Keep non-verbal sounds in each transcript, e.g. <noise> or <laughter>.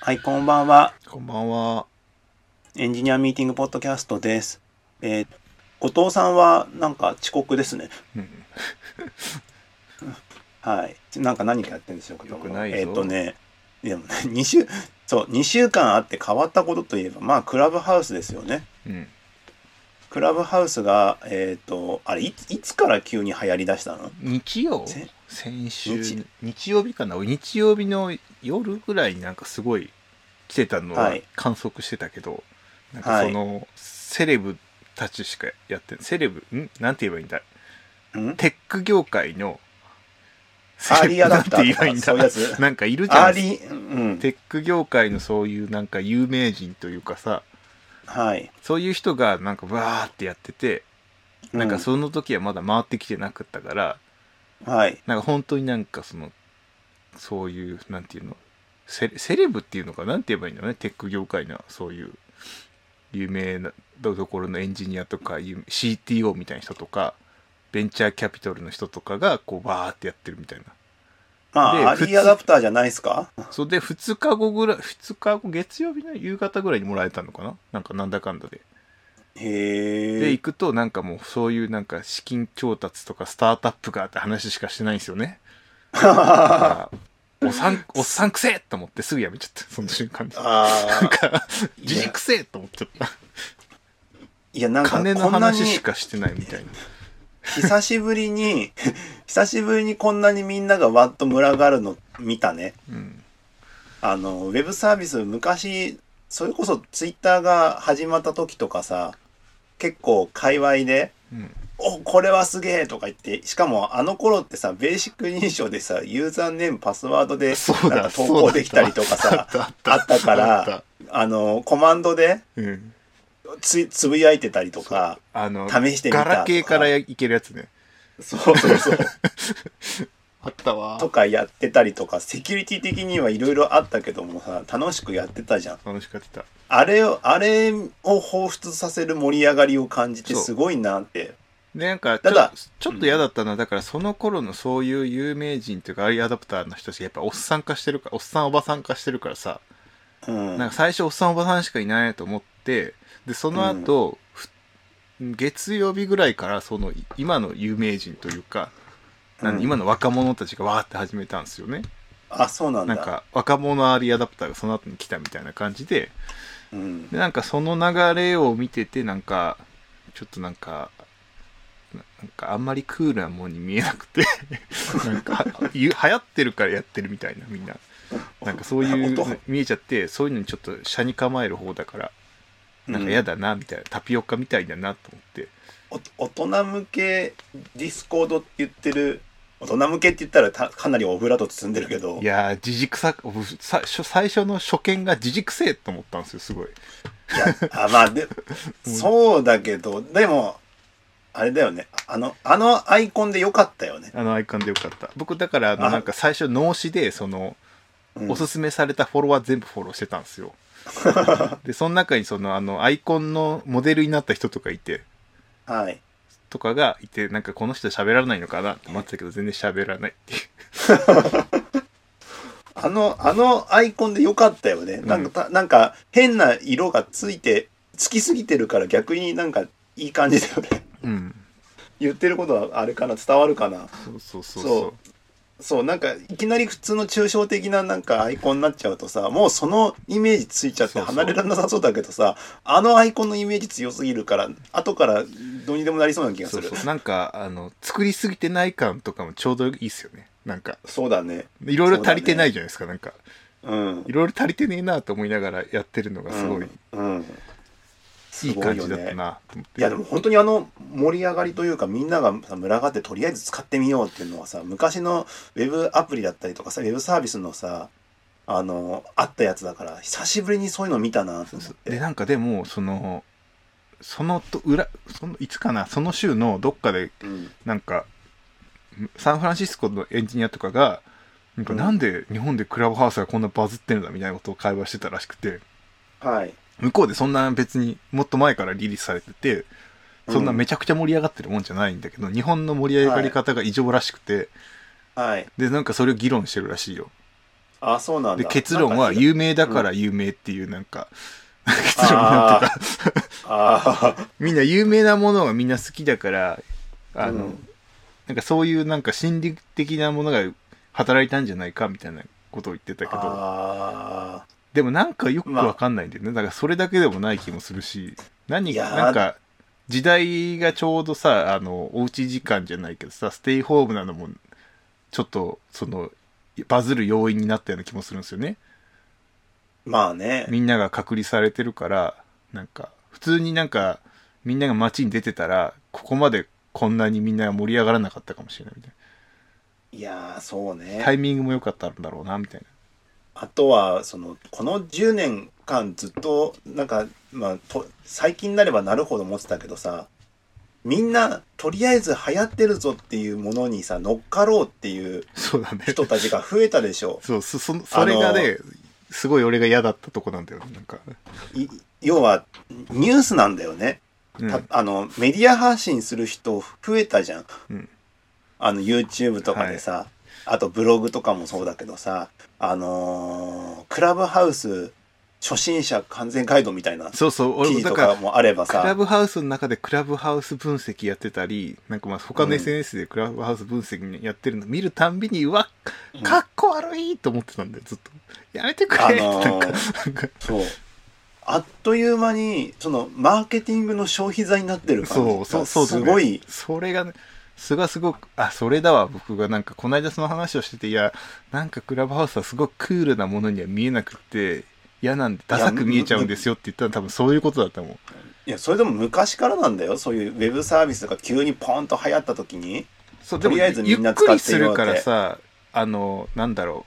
はい、こんばんは。こんばんは。エンジニアミーティングポッドキャストです。えー後藤さんはなんか遅刻ですね。うん <laughs> はい。なんか何かやってるんでしょうか。よくないぞえーっとね、でもね、2週、そう、2週間あって変わったことといえば、まあ、クラブハウスですよね。うん。クラブハウスが、えーっと、あれいつ、いつから急に流行りだしたの？日曜？せ先週？日？日曜日かな？日曜日の夜ぐらいになんかすごい来てたのははい。観測してたけど、なんかその、セレブたちしかやってセレブ？ん？なんて言えばいいんだ？ん？テック業界のアーリーアダプターとかなんて言えばいいんだ？そういうやつ。なんかいるじゃん。アーリー、うん。テック業界のそういうなんか有名人というかさはい。そういう人がなんかバーってやっててなんかその時はまだ回ってきてなかったから、うん、はい。なんか本当になんかそのそういうなんていうのセレブっていうのかなんて言えばいいんだろうねテック業界のそういう有名なところのエンジニアとか有 CTO みたいな人とかベンチャーキャピタルの人とかがこうバーってやってるみたいなまあ、でアーリーアダプターじゃないですか？それで2日後ぐらい2日後月曜日の夕方ぐらいにもらえたのかな？なんかなんだかんだで。へえ。で行くとなんかもうそういうなんか資金調達とかスタートアップがって話しかしてないんですよね。<laughs> おっさんおっさんくせえと思ってすぐやめちゃった。その瞬間に。なんああ。かじじくせえと思っちゃった。いや、なんか、金の話にしかしてないみたいな久しぶりに、<laughs> 久しぶりにこんなにみんながわっと群がるの見たね。うんあの、ウェブサービス昔、それこそツイッターが始まった時とかさ、結構界隈で、うん。お、これはすげえとか言って、しかもあの頃ってさ、ベーシック認証でさ、ユーザーネーム、パスワードで、なんか投稿できたりとかさ、あったからた、あの、コマンドでうんつつぶやいてたりとか、あの試してみたガラケーからいけるやつねそうそうそう。<laughs> あったわとかやってたりとか、セキュリティ的にはいろいろあったけどもさ、楽しくやってたじゃん。楽しかったあれを、あれを彷彿させる盛り上がりを感じてすごいなって。でなんかただちょっと嫌だったのは、だからその頃のそういう有名人というかアーリーアダプターの人たちがやっぱおっさん化してるからおっさんおばさん化してるからさうん。なんか最初おっさんおばさんしかいないと思ってでその後、ふ月曜日ぐらいからそのい今の有名人というか、うん。今の若者たちがわーって始めたんですよね。あ、そうなんだ。なんか若者アーリーアダプターがその後に来たみたいな感じで。うん。でなんかその流れを見ててなんかちょっとなんかななんかあんまりクールなもんに見えなくて <laughs> なんかゆ流行ってるからやってるみたいなみんな。なんかそういうとこ見えちゃってそういうのにちょっと斜に構える方だからなんか嫌だなみたいな、タピオカみたいだなと思って。お大人向けディスコードって言ってる、大人向けって言ったらたかなりオブラート包んでるけど、いやーじじくさ最初の初見がじじくせえと思ったんですよすごい。いや、あ、まあで、<laughs> そうだけど、でも、あれだよね。あの、あのアイコンでよかったよね。あのアイコンでよかった。僕だからあのあ。なんか最初脳死でそのうん。おすすめされたフォロワー全部フォローしてたんですよ。<laughs> で、その中にそのあのアイコンのモデルになった人とかいて、はい。とかがいて、なんかこの人喋らないのかな？って思ってたけど、全然喋らないっていう。<laughs> あの、あのアイコンでよかったよね。なんかた、なんか変な色がついて、つきすぎてるから逆になんかいい感じだよね。うん。<laughs> 言ってることはあれかな？伝わるかな？そうそうそうそそうそう、なんか、いきなり普通の抽象的ななんかアイコンになっちゃうとさ、もうそのイメージついちゃって離れられなさそうだけどさ、あのアイコンのイメージ強すぎるから、後からどうにでもなりそうな気がする。そうそうなんか、あの、作りすぎてない感とかもちょうどいいっすよね。なんか、そうだね。いろいろ足りてないじゃないですか、なんか。うんい。ろいろ足りてねえなと思いながらやってるのがすごい、うん。うん。いい感じだったな。いやでも本当にあの盛り上がりというかみんながさ群がってとりあえず使ってみようっていうのはさ昔のウェブアプリだったりとかさウェブサービスのさあのあったやつだから久しぶりにそういうの見たなと思って。でなんかでもそのそのと裏そのいつかなその週のどっかでうん。なんかサンフランシスコのエンジニアとかがなんかうん。なんで日本でクラブハウスがこんなバズってるんだみたいなことを会話してたらしくてはい。向こうでそんな別にもっと前からリリースされててそんなめちゃくちゃ盛り上がってるもんじゃないんだけど、日本の盛り上がり方が異常らしくて、はい。でなんかそれを議論してるらしいよ。あそうなんだ。で結論は有名だから有名っていうなんか、<laughs> 結論になってたあ <laughs> あみんな有名なものがみんな好きだからあの、うん。なんかそういうなんか心理的なものが働いたんじゃないかみたいなことを言ってたけど。あでもなんかよくわかんないんだよね、だからそれだけでもない気もするし何いやー。なんか時代がちょうどさあのおうち時間じゃないけどさステイホームなのもちょっとそのバズる要因になったような気もするんですよね。まあね。みんなが隔離されてるからなんか普通になんかみんなが街に出てたらここまでこんなにみんな盛り上がらなかったかもしれないみたいいやーそうね。なタイミングも良かったんだろうなみたいなあとはそのこの10年間ずっとなんかまあと最近になればなるほど思ってたけどさみんなとりあえず流行ってるぞっていうものにさ乗っかろうっていう人たちが増えたでしょ。そうそそそれがねすごい俺が嫌だったとこなんだよねなんか、い要はニュースなんだよね、うん。たあのメディア発信する人増えたじゃん、うん。あの YouTube とかでさ、あとブログとかもそうだけどさあのークラブハウス初心者完全ガイドみたいなそうそう。記事とからもあればクラさブハウスの中でクラブハウス分析やってたりなんかまあ他のうん。SNS でクラブハウス分析やってるの見るたんびにうわうんかっこ悪いと思ってたんだよずっと。やめてくれ、あのーそう。あっという間にそのマーケティングの消費財になってる感そうそうそうだね。すごい。それがねすがすごくあそれだわ僕がなんかこの間その話をしてていやなんかクラブハウスはすごくクールなものには見えなくって嫌なんでダサく見えちゃうんですよって言ったら多分そういうことだったもんいやそれでも昔からなんだよ。そういうウェブサービスが急にポンと流行った時にそうとりあえずみんなゆっくり使ってみようってするからさあのなんだろ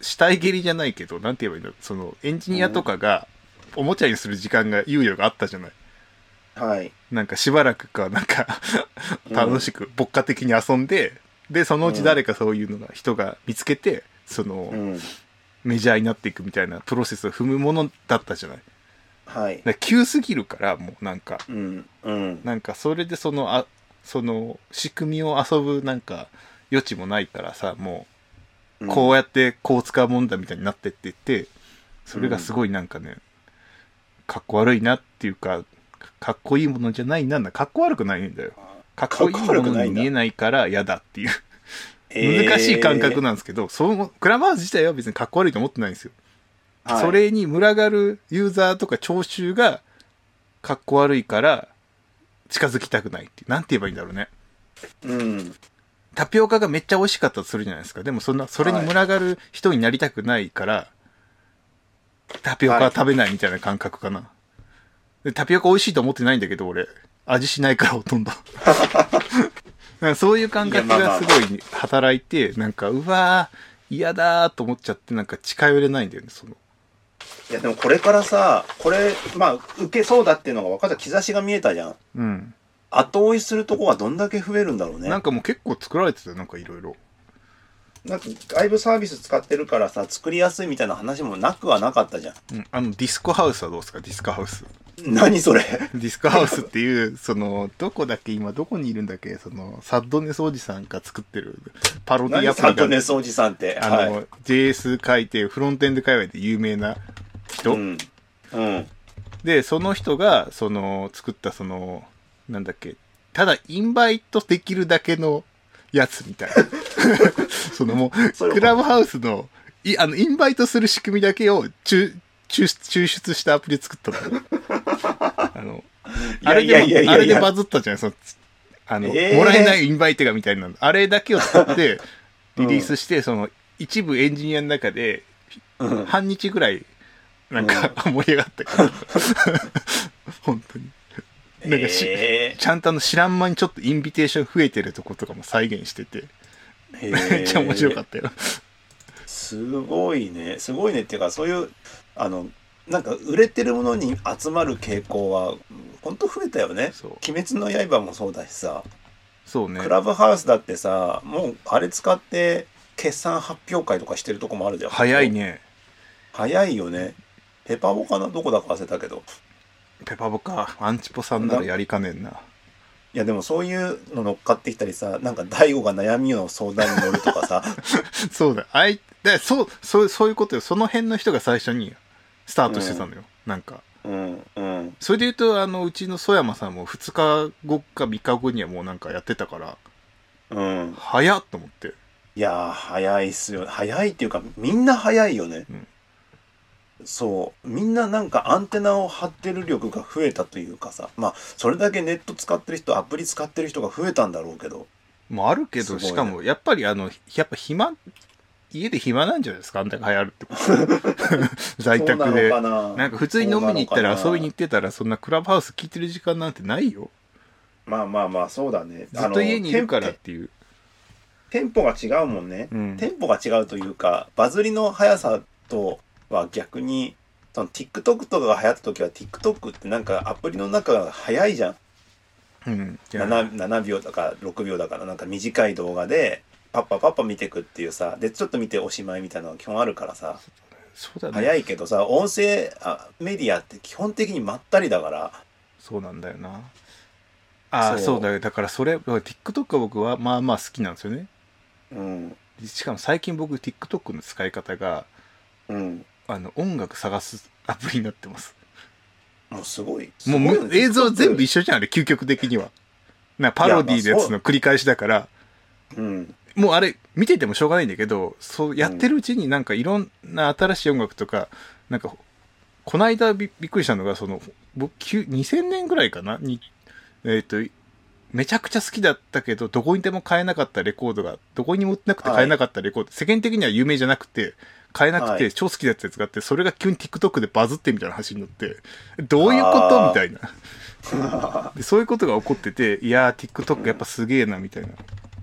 う。死体蹴りじゃないけどなんて言えばいいの？そのエンジニアとかがおもちゃにする時間が猶予があったじゃない。はいなんかしばらくかなんかうん。楽しく牧歌的に遊んででそのうち誰かそういうのが人が見つけてその、うん。メジャーになっていくみたいなプロセスを踏むものだったじゃない。はい。ら急すぎるからもうなんかうん。うん。なんかそれでそのあその仕組みを遊ぶなんか余地もないからさもうこうやってこう使うもんだみたいになってって言ってそれがすごいなんかねかっこ悪いなっていうかかっこいいものじゃないなんだかっこ悪くないんだよ。かっこいいものに見えないから嫌だっていう。難しい感覚なんですけど、そのクラブハウス自体は別にかっこ悪いと思ってないんですよ、はい。それに群がるユーザーとか聴衆がかっこ悪いから近づきたくないってなんて言えばいいんだろうね。うん。タピオカがめっちゃ美味しかったとするじゃないですか。でもそんなそれに群がる人になりたくないから、タピオカは食べないみたいな感覚かな、でタピオカ美味しいと思ってないんだけど俺。味しないからほとんど。<laughs> なんかそういう感覚がすごい働いてなんかうわー嫌だーと思っちゃってなんか近寄れないんだよねその。いやでもこれからさこれまあ受けそうだっていうのが分かった。兆しが見えたじゃん。うん。後追いするとこはどんだけ増えるんだろうね。なんかもう結構作られてたよなんかいろいろ。なんか外部サービス使ってるからさ作りやすいみたいな話もなくはなかったじゃん。うん。あのディスコハウスはどうですか？ディスコハウス <laughs> 何それ？ディスコハウスっていう、その、どこだっけ？今どこにいるんだっけ？その、サッドネスおじさんが作ってるパロディ何アプリが、サントネスおじさんって？あの、はい。JS 書いて、フロントエンド界隈で有名な人、うん。うん。で、その人が、その、作ったその、なんだっけ、ただインバイトできるだけのやつみたいな。<laughs> そのもう、クラブハウスの、いあの、インバイトする仕組みだけを抽抽抽出したアプリ作ったの。<laughs> あの、いやいやいやいやいやあれでバズったじゃん、その、あの、えーもらえないインバイトがみたいなの。あれだけを作って、リリースして、その、一部エンジニアの中で、うん半日ぐらい、なんか、盛り上がったから。<laughs> 本当に。なんかし、えちゃんとあの知らん間にちょっとインビテーション増えてるとことかも再現してて、ー <laughs> めっちゃ面白かっったよ。たすごいねすごいねっていうかそういうあのなんか売れてるものに集まる傾向は本当増えたよねそう「鬼滅の刃」もそうだしさ、そうねク。ラブハウスだってさもうあれ使って決算発表会とかしてるとこもあるじゃん早いね。早いよねペパボかなどこだか忘れたけどペパボか。アンチポさんならやりかねんな。いやでもそういうの乗っかってきたりさなんか大悟が悩みの相談に乗るとかさ。<laughs> そうだあいだそうそうそういうことよ。その辺の人が最初にスタートしてたのよ、なんか。うんうん。それで言うとあのうちの曽山さんも2日後か3日後にはもうなんかやってたからうん。早っと思って。いやー早いっすよ。早いっていうかみんな早いよね、うんそう。みんななんかアンテナを張ってる力が増えたというかさ。まあそれだけネット使ってる人アプリ使ってる人が増えたんだろうけど。もうあるけど、ね。しかもやっぱりあのやっぱ暇家で暇なんじゃないですか？あんだけ流行るって。こ <laughs> と在宅で。なんか普通に飲みに行ったら遊びに行ってたらそんなクラブハウス聞いてる時間なんてないよ。まあまあまあそうだね。ずっと家にいるからっていう。テンポが違うもんね、うん。テンポが違うというかバズりの速さとは逆にその TikTok とかが流行った時は TikTok ってなんかアプリの中が速いじゃん。うん。いや 7, 7秒だか6秒だからなんか短い動画でパッパパッパ見てくっていうさでちょっと見ておしまいみたいなのが基本あるからさ。そうだね。早いけどさ音声あメディアって基本的にまったりだから。そうなんだよな。ああそう。そうだよ。だからそれ TikTok は僕はまあまあ好きなんですよね。うん。しかも最近僕 TikTok の使い方がうんあの音楽探すアプリになってます。もうすごいもう映像全部一緒じゃんあれ究極的には。なパロディーのやつの繰り返しだから。うん。もうあれ見ててもしょうがないんだけどそうやってるうちになんかいろんな新しい音楽とかなんかこの間びびっくりしたのがその僕きゅ2000年ぐらいかな？にえっ、とめちゃくちゃ好きだったけどどこにでも買えなかったレコードがどこにも売ってなくて買えなかったレコード、世間的には有名じゃなくて買えなくてはい。超好きだったやつがあってそれが急に TikTok でバズってみたいな話になってどういうこと？みたいな。でそういうことが起こってていやー TikTok やっぱすげえなみたいな。い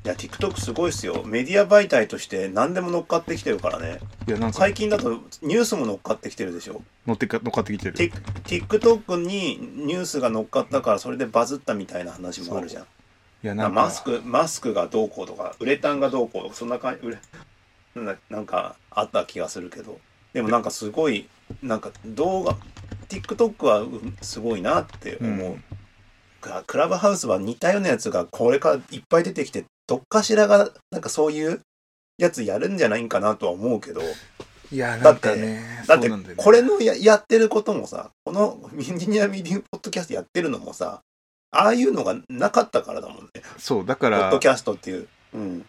や TikTok すごいっすよ。メディア媒体として何でも乗っかってきてるからね。いやなんか。最近だとニュースも乗っかってきてるでしょ。乗ってか乗っかってきてる。Tik- TikTok にニュースが乗っかったからそれでバズったみたいな話もあるじゃん。いやなんか。マスクマスクがどうこうとかウレタンがどうこうとかそんな感じウレなんだなんかあった気がするけど。でもなんかすごいなんか動画 TikTok はうんすごいなって思う、うん。ククラブハウスは似たようなやつがこれからいっぱい出てきてどっかしらがなんかそういうやつやるんじゃないんかなとは思うけど。いやなんだってかねだってこれのややってることもさこのエンジニアミーティングポッドキャストやってるのもさああいうのがなかったからだもんね。そうだからポッドキャストっていう、うん、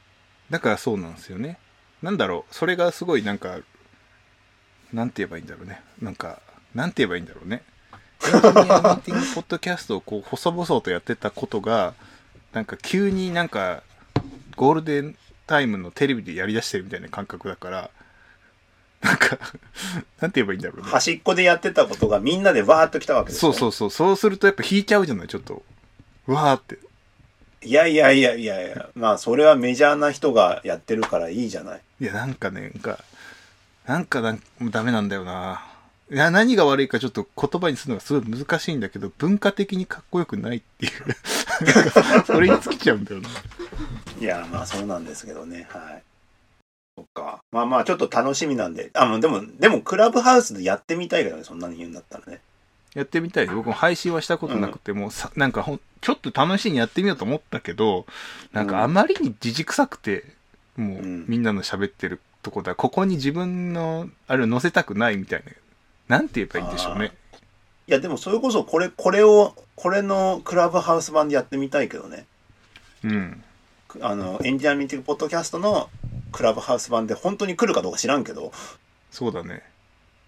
だからそうなんですよねなんだろう。それがすごいなんかなんて言えばいいんだろうね。なんかなんて言えばいいんだろうね。エンジニアミーティングポッドキャストをこう細々とやってたことがなんか急になんかゴールデンタイムのテレビでやりだしてるみたいな感覚だからなんか <laughs> なんて言えばいいんだろうね。端っこでやってたことがみんなでわーっと来たわけですそうそうそう。そうするとやっぱ引いちゃうじゃないちょっと。うわーっていやいやいやいやいやまあそれはメジャーな人がやってるからいいじゃないいや、なんかね、なんか、なんかなんダメなんだよな。いや、何が悪いかちょっと言葉にするのがすごい難しいんだけど、文化的にかっこよくないっていう。<laughs> それに尽きちゃうんだよな。いやまあそうなんですけどねはいそっかまあまあちょっと楽しみなんであでもでもクラブハウスでやってみたいけどねそんなに言うんだったらねやってみたい僕も配信はしたことなくて、もうさ、なんかほん、ちょっと楽しいにやってみようと思ったけど、なんかあまりにじじくさくて、もううんみんなの喋ってるとこだ、ここに自分の、あれを載せたくないみたいな。なんて言えばいいんでしょうね。いやでもそれこそこれこれをこれのクラブハウス版でやってみたいけどねうん。あのエンジニアミーティングポッドキャストのクラブハウス版で本当に来るかどうか知らんけど、そうだね。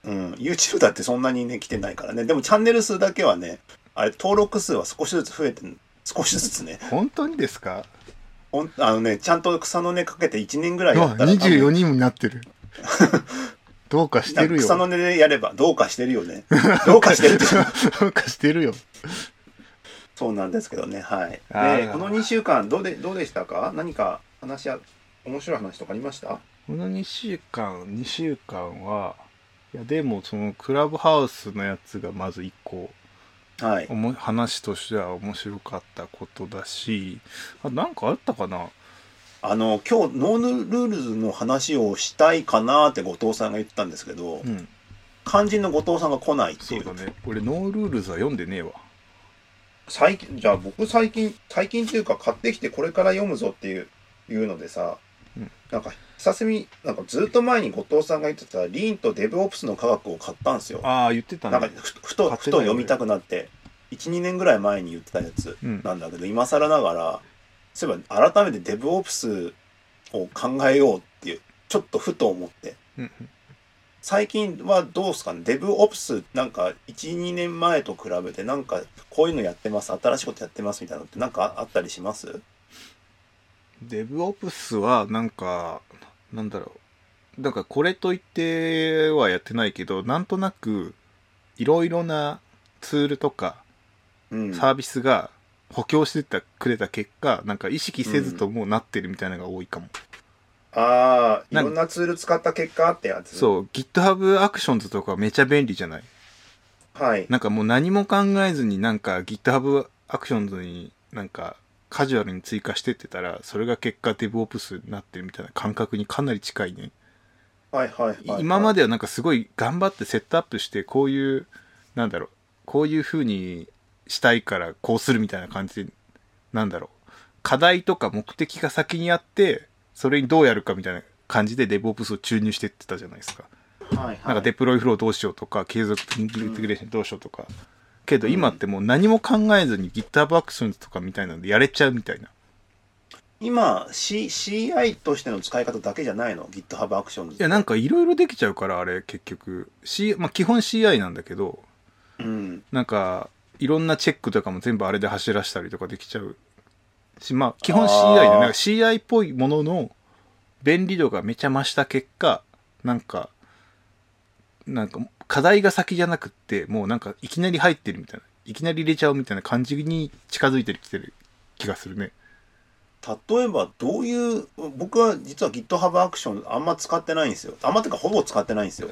うん、YouTube だってそんなにね来てないからね。でもチャンネル数だけはねあれ登録数は少しずつ増えてん少しずつね。本当にですか？ほんあのねちゃんと草の根かけて1年ぐらいやったら多分24人になってる。<laughs> どうかしてるよ。草の根でやればどうかしてるよね。どうかしてる <laughs> どうかしてるよ。そうなんですけどね。はい。でこの2週間どうでどうでしたか？何か話や面白い話とかありました？この2週間2週間はいやでもそのクラブハウスのやつがまず1個はい。おも話としては面白かったことだしあなんかあったかな？あの今日ノールールズの話をしたいかなって後藤さんが言ってたんですけど、うん。肝心の後藤さんが来ないってそいう。うだね。俺ノールールズは読んでねえわ。最近じゃあ僕最近最近っていうか買ってきてこれから読むぞっていういうのでさ、うんなんか久しぶりなんかずっと前に後藤さんが言ってたリーンとデブオプスの科学を買ったんですよ。ああ言ってたなんかねふふとふと読みたくなって。12年ぐらい前に言ってたやつうん。なんだけど、今更ながらそういえば改めてデブオプスを考えようっていうちょっとふと思って。うん最近はどうですかね？デブオプスなんか12年前と比べてなんかこういうのやってます？新しいことやってます？みたいなのってなんかあったりします？デブオプスはなんかなんだろう。なんかこれといってはやってないけどなんとなくいろいろなツールとかうん。サービスが補強してたくれた結果なんか意識せずともなってるみたいなのが多いかも、ああいろんなツール使った結果ってやつ？そう GitHub Actions とかめちゃ便利じゃない？はい。なんかもう何も考えずになんか GitHub Actions になんかカジュアルに追加してってたらそれが結果 DevOps になってるみたいな感覚にかなり近いね。はいはいはい、はい、今まではなんかすごい頑張ってセットアップしてこういうなんだろうこういう風にしたいからこうするみたいな感じでなんだろう。課題とか目的が先にあってそれにどうやるかみたいな感じで DevOps を注入してってたじゃないですか。はいはい、なんかデプロイフローどうしようとか継続的インテグレーションどうしようとか、けど今ってもう何も考えずに GitHub Actions とかみたいなのでやれちゃうみたいな。今、C、CI としての使い方だけじゃないの？GitHub Actions いやなんかいろいろできちゃうからあれ結局、C まあ、基本 CI なんだけどうん。なんかいろんなチェックとかも全部あれで走らせたりとかできちゃう。しまあ基本 CI でなんか CI っぽいものの便利度がめちゃ増した結果なんかなんか課題が先じゃなくってもうなんかいきなり入ってるみたいないきなり入れちゃうみたいな感じに近づいてきてる気がするね。例えばどういう僕は実は GitHub Action あんま使ってないんですよ。あんまっていうかほぼ使ってないんですよ。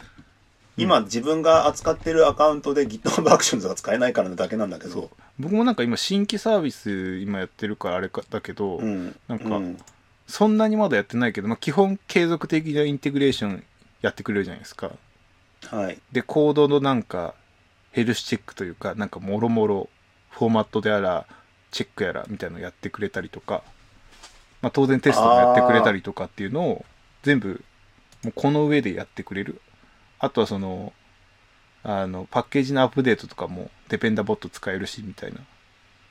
今、自分が扱ってるアカウントで GitHub Actions が使えないからなだけなんだけど。僕もなんか今新規サービス今やってるからあれかだけど、うん。なんかうん。そんなにまだやってないけど、まあ、基本継続的なインテグレーションやってくれるじゃないですかはい。でコードのなんかヘルスチェックというかなんかもろもろフォーマットであらチェックやらみたいなのやってくれたりとか、まあ、当然テストもやってくれたりとかっていうのを全部もうこの上でやってくれる。あとはそのあのパッケージのアップデートとかもデペンダボット使えるしみたいな。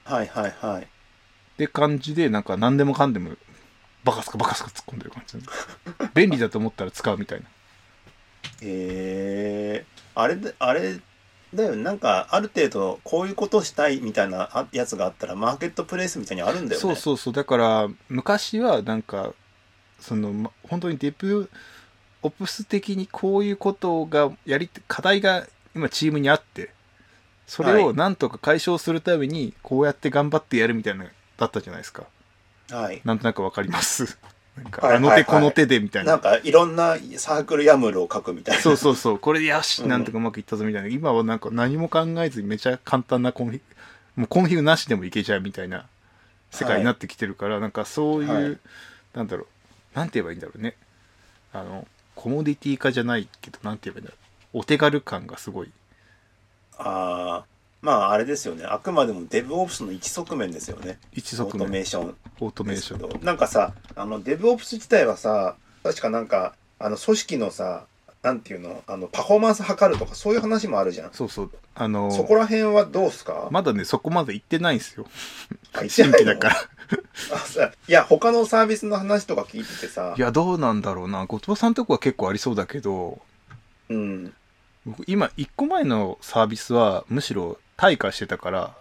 はいはいはい。で感じでなんか何でもかんでもバカスカバカスカ突っ込んでる感じ <laughs> 便利だと思ったら使うみたいなえー、あれであれだよなんかある程度こういうことしたいみたいなあやつがあったらマーケットプレイスみたいにあるんだよね。そうそうそう。だから昔はなんかそのま本当にデブオプス的にこういうことがやり課題が今チームにあってそれはい。をなんとか解消するためにこうやって頑張ってやるみたいなのだったじゃないですか。はい。なんとなくわかりますあの手この手でみたいな、なんかいろんな Circle YAML を書くみたいな。そうそうそう。これでよしうん。なんとかうまくいったぞみたいな、今はなんか何も考えずにめちゃ簡単なコンフィグもうコンフィグなしでもいけちゃうみたいな世界になってきてるから、なんかそういう、はい。なんだろう。なんて言えばいいんだろうね。あのコモディティ化じゃないけどなんて言えばいいんだろう。お手軽感がすごい。ああまああれですよね。あくまでもデブオプスの一側面ですよね。オート一側面メーション。オートメーション。なんかさあのデブオプス自体はさ確かなんかあの組織のさなんていうのあのパフォーマンス測るとかそういう話もあるじゃん。そうそう。あのそこら辺はどうすか、まだねそこまで行ってないんですよ。新規だから。<laughs> いや他のサービスの話とか聞いててさ。いやどうなんだろうな。後藤さんとこは結構ありそうだけど。うん。僕今1個前のサービスはむしろ退化してたから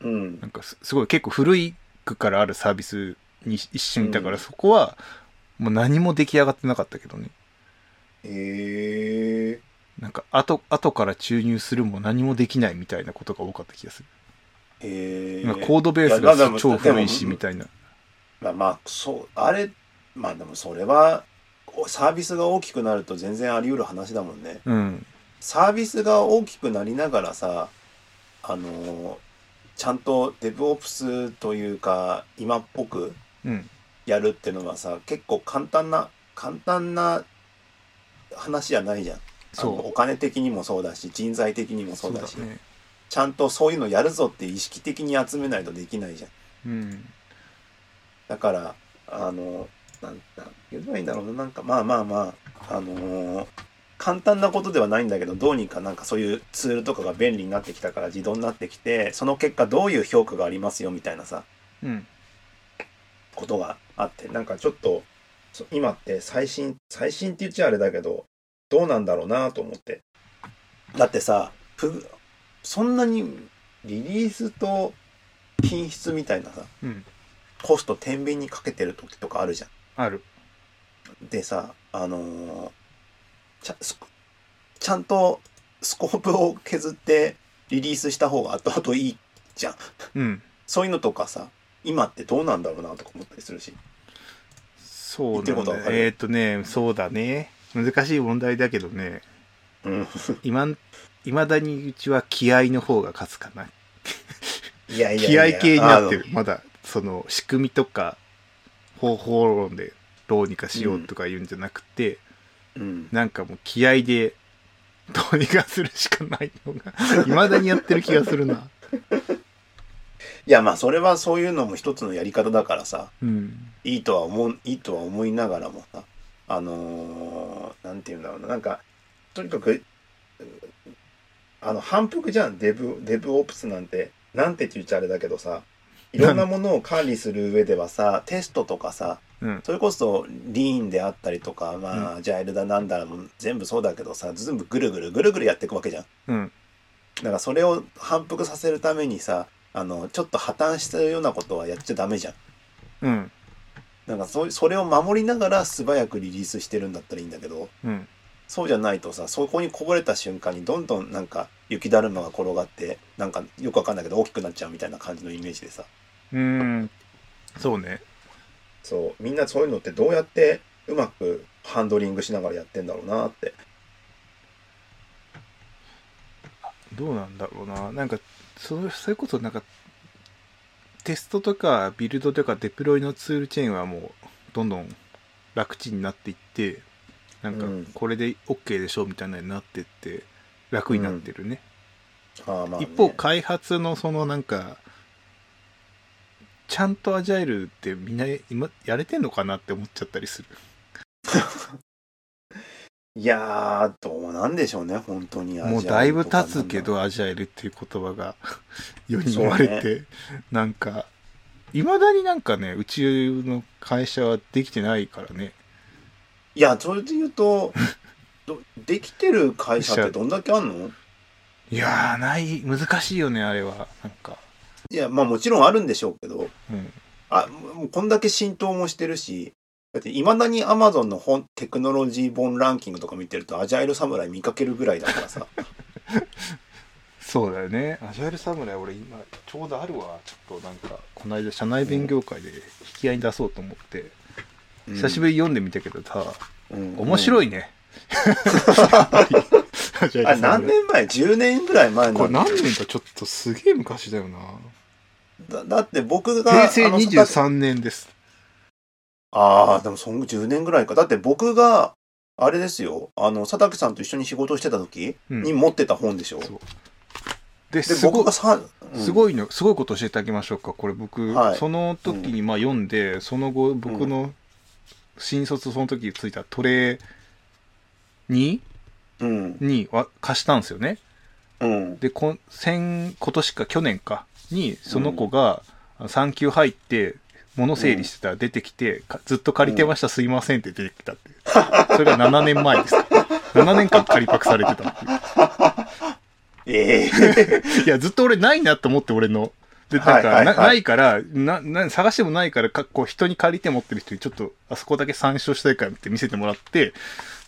うん。なんかすすごい結構古い区からあるサービスに一瞬いたから、うん。そこはもう何も出来上がってなかったけどね。へえ。なんか後後から注入するも何もできないみたいなことが多かった気がする、へえ。なんかコードベースが超古いしみたいな。まあまあそうあれまあでもそれはサービスが大きくなると全然あり得る話だもんね。うん。サービスが大きくなりながらさあのちゃんとデブオプスというか今っぽくうん。やるっていうのはさ結構簡単な簡単な話じゃないじゃん。あのおそ金的にもそうだし人材的にもうそうだしね。ちゃんとそういうのやるぞって意識的に集めないとできないじゃん。うん。だから、あの、なん、なん言えばいいんだろうな、なんか、まあまあまあ、あのー簡単なことではないんだけど、どうにかなんかそういうツールとかが便利になってきたから自動になってきて、その結果どういう評価がありますよみたいなさ、うんことがあって、なんかちょっと、そ今って最新、最新って言っちゃあれだけど、どうなんだろうなと思って。だってさ、ふそんなにリリースと品質みたいなさ、うんコスト天秤にかけてる時とかあるじゃん。あるでさ、あのーちゃすちゃんとスコープを削ってリリースした方が後々いいじゃん。うん。そういうのとかさ、今ってどうなんだろうなとか思ったりするし。そう言ってることわかる？えっ、とねそうだね。難しい問題だけどね。うん。今いまだにうちは気合の方が勝つかな。いやいやい気や合系になってあるまだその仕組みとか方法論でどうにかしようとか言うんじゃなくて、のうん。なんかもう気合でどうにかするしかないのがいまだにやってる気がするな。いやまあそれはそういうのも一つのやり方だからさ、うん。いいとは思う、いいとは思いながらもさ、あのーなんて言うんだろうな、なんか、とにかく、うあの、反復じゃん、デブ、デブオプスなんて、なんて言っちゃあれだけどさ、いろんなものを管理する上ではさ、テストとかさ、うん。それこそリーンであったりとか、まあ、ジャイルだなんだらも全部そうだけどさ、全部ぐるぐるぐるぐるやっていくわけじゃん。うん。だからそれを反復させるためにさ、あの、ちょっと破綻したようなことはやっちゃダメじゃん。うん。なんかそそれを守りながら素早くリリースしてるんだったらいいんだけど、うん。そうじゃないとさ、そこにこぼれた瞬間にどんどんなんか雪だるまが転がって、なんかよくわかんないけど大きくなっちゃうみたいな感じのイメージでさ。うん。そうねそう、みんなそういうのってどうやってうまくハンドリングしながらやってんだろうなって。どうなんだろうななんかそそれこそなんかテストとかビルドとかデプロイのツールチェーンはもうどんどん楽ちんになっていってなんかうんこれで OK でしょみたいなのになってって楽になってるね、ああまあ、ね、一方開発のそのなんかちゃんとアジャイルってみんな今やれてんのかなって思っちゃったりする。<laughs> いやー、どうなんでしょうね、本当に。もうだいぶ経つけどアジャイルっていう言葉が <laughs> 世に言われて、なんかいまだになんかねうちの会社はできてないからね。いや、それで言うと、<laughs> どできてる会社ってどんだけあんの？いやーない難しいよねあれは。なんかいや、まあもちろんあるんでしょうけど、うん。あ、もうこんだけ浸透もしてるし、だっていまだに Amazon の本テクノロジー本ランキングとか見てるとアジャイル侍見かけるぐらいだからさ。<laughs> そうだよね。アジャイル侍俺今ちょうどあるわ。ちょっとなんかこの間社内勉強会で引き合いに出そうと思って、久しぶりに読んでみたけどさ、うん。面白いね、<laughs> あれ何年前 ?10 年ぐらい前これの。何年かちょっとすげえ昔だよなだだって僕が。平成あの23年ですああ、でもそん10年ぐらいか。だって僕が、あれですよ、あの、佐竹さんと一緒に仕事してた時うんに持ってた本でしょ。そうで、で、すごい僕がさ、うんすごいの、すごいこと教えてあげましょうか。これ僕、はいその時にまあ読んで、その後僕の新卒その時についたトレにうん。には貸したんですよね。うん。で、こん先今年か去年かにその子が産休入って物整理してたら出てきて、かずっと借りてました、すいませんって出てきたって。それが7年前です。7年間借りパクされてたっていう。<laughs> ええ <laughs> いや、ずっと俺ないなと思って、俺の。で、なんか、はいはいはいなないから、な、な、探してもないから、かこう、人に借りて持ってる人にちょっと、あそこだけ参照したいからって見せてもらって、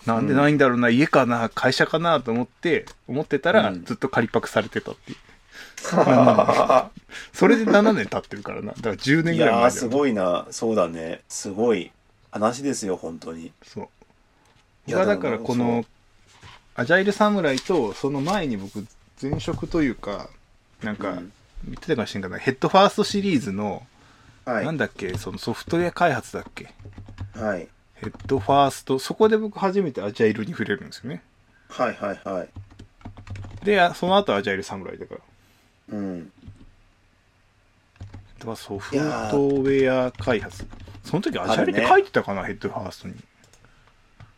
なんでないんだろうな、家かな、会社かなと思って、思ってたら、うんずっと借りパクされてたっていう。<laughs> それで7年経ってるからな。だから10年いぐらい前だよやー、すごいな。そうだね。すごい話ですよ、本当に。そう。いや僕はだからこの、アジャイル侍と、その前に僕、前職というか、なんか、うん言ってたかもしれんけど、ヘッドファーストシリーズの、はい。なんだっけ、そのソフトウェア開発だっけ？はい。ヘッドファースト、そこで僕初めてアジャイルに触れるんですよね。はいはいはい。で、あその後アジャイル侍だから。うん。だからソフトウェア開発。その時アジャイルって書いてたかな、ヘッドファーストに。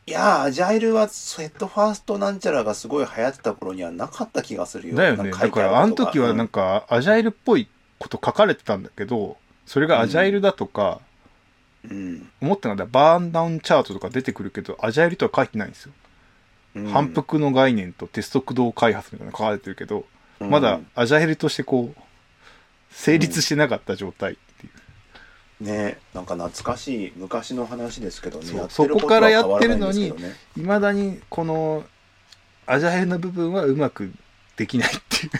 いやーアジャイルはヘッドファーストなんちゃらがすごい流行ってた頃にはなかった気がするよ。だよね。だからあの時はなんかかアジャイルっぽいこと書かれてたんだけどそれがアジャイルだとか、うん、思ってなかった。バーンダウンチャートとか出てくるけどアジャイルとは書いてないんですよ、うん。反復の概念とテスト駆動開発みたいなの書かれてるけど、うんまだアジャイルとしてこう成立してなかった状態っていう、ねなんか懐かしい昔の話ですけどね。そこからやってるのにいまだにこのアジャイルの部分はうまくできないっていう。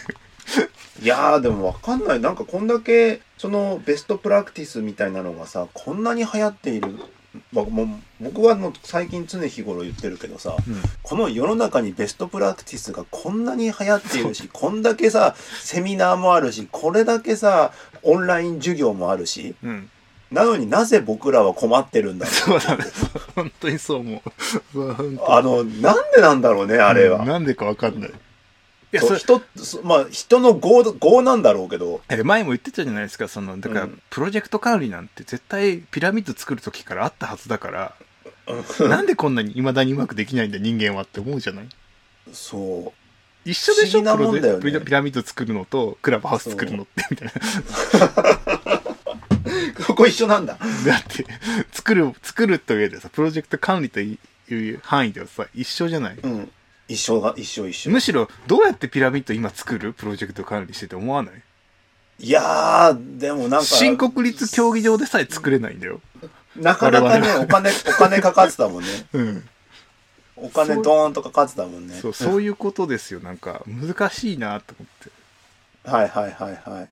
いやーでもわかんない。なんかこんだけそのベストプラクティスみたいなのがさこんなに流行っているまもう僕はもう最近常日頃言ってるけどさこの世の中にベストプラクティスがこんなに流行っているし <laughs> こんだけさセミナーもあるしこれだけさオンライン授業もあるしうん。なのになぜ僕らは困ってるんだろそうだね。<laughs> 本当にそう思う。<laughs> あのなんでなんだろうねあれは。うん。なんでかわかんないいやそ人そまあ人の業業なんだろうけど。え前も言ってたじゃないですかそのだからうんプロジェクト管理なんて絶対ピラミッド作る時からあったはずだから。なんでこんなに未だにうまくできないんだ人間はって思うじゃない？そう。一緒でしょなもんだピラミッド作るのとクラブハウス作るのってみたいな。<laughs> ここ一緒なんだ。だって作る作るという上でさプロジェクト管理という範囲ではさ一緒じゃない？うん一緒が一緒一緒。むしろどうやってピラミッド今作る？プロジェクト管理してて思わない？いやーでもなんか新国立競技場でさえ作れないんだよ。なかなかねお金お金かかってたもんね。うん。お金ドーンとかかってたもんね。そうそういうことですよ。なんか難しいなと思って。はいはいはいはい。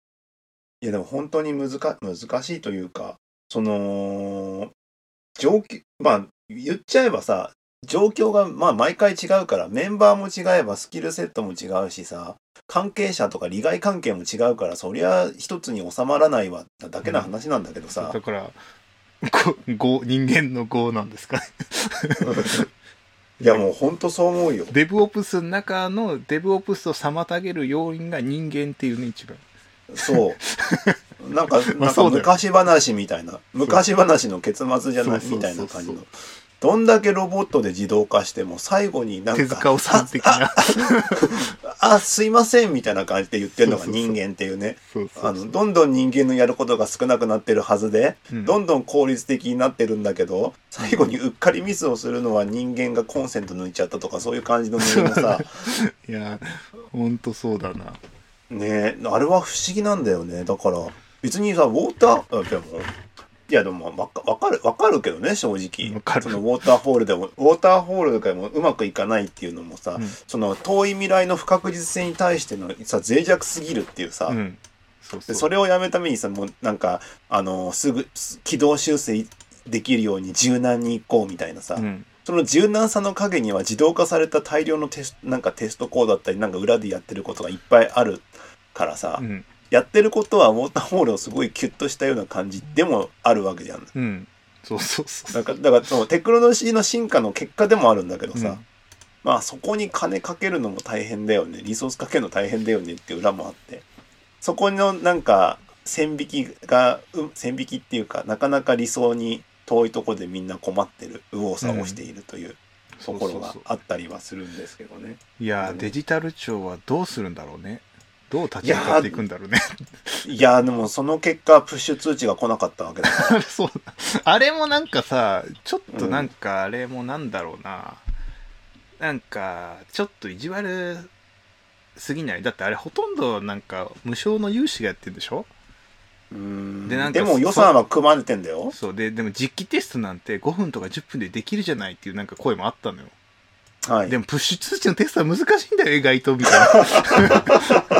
いやでも本当に難か難しいというかその状況まあ言っちゃえばさ状況がまあ毎回違うからメンバーも違えばスキルセットも違うしさ関係者とか利害関係も違うからそりゃ一つに収まらないわだけな話なんだけどさ、だから <laughs> ごご人間の業なんですかね。<laughs> いやもう本当そう思うよ。デブオプスの中のデブオプスを妨げる要因が人間っていうね一番。そう。なんか <laughs> なんか昔話みたいな。昔話の結末じゃない？そうそうそうそう。みたいな感じのどんだけロボットで自動化しても最後になんか手塚治虫的な。あすいませんみたいな感じで言ってるのが人間っていうね。どんどん人間のやることが少なくなってるはずで、うん。どんどん効率的になってるんだけど最後にうっかりミスをするのは人間がコンセント抜いちゃったとかそういう感じのさ。<laughs> いやほんとそうだな。ねあれは不思議なんだよね。だから別にさウォーターあでもいやでもわかわかるわかるけどね正直。そのウォーターホールでもウォーターホールでもうまくいかないっていうのもさ、うん。その遠い未来の不確実性に対してのさ脆弱すぎるっていうさ、うん。そうそう。でそれをやめるためにさもうなんかあのすぐす軌道修正できるように柔軟にいこうみたいなさ、うん。その柔軟さの陰には自動化された大量のテストなんかテストコードだったりなんか裏でやってることがいっぱいあるからさ、うんやってることはウォーターホールをすごいキュッとしたような感じでもあるわけじゃん。うん。そうそうそう。なんかだからそのテクノロジーの進化の結果でもあるんだけどさ、うん。まあそこに金かけるのも大変だよね。リソースかけるの大変だよねっていう裏もあって。そこのなんか線引きがう線引きっていうかなかなか理想に遠いところでみんな困ってる右往左往しているというところがあったりはするんですけどね。いやうん。デジタル庁はどうするんだろうねどう立ち向かっていくんだろうね。いやでもその結果プッシュ通知が来なかったわけだ <laughs> そうだ。あれもなんかさちょっとなんかあれもなんだろうな、なんかちょっと意地悪すぎない？だってあれほとんどなんか無償の融資がやってるでしょ？でなんかでも予算は組まれてんだよ。そう。ででも実機テストなんて5分とか10分でできるじゃないっていうなんか声もあったのよはい。でもプッシュ通知のテストは難しいんだよ意外とみたい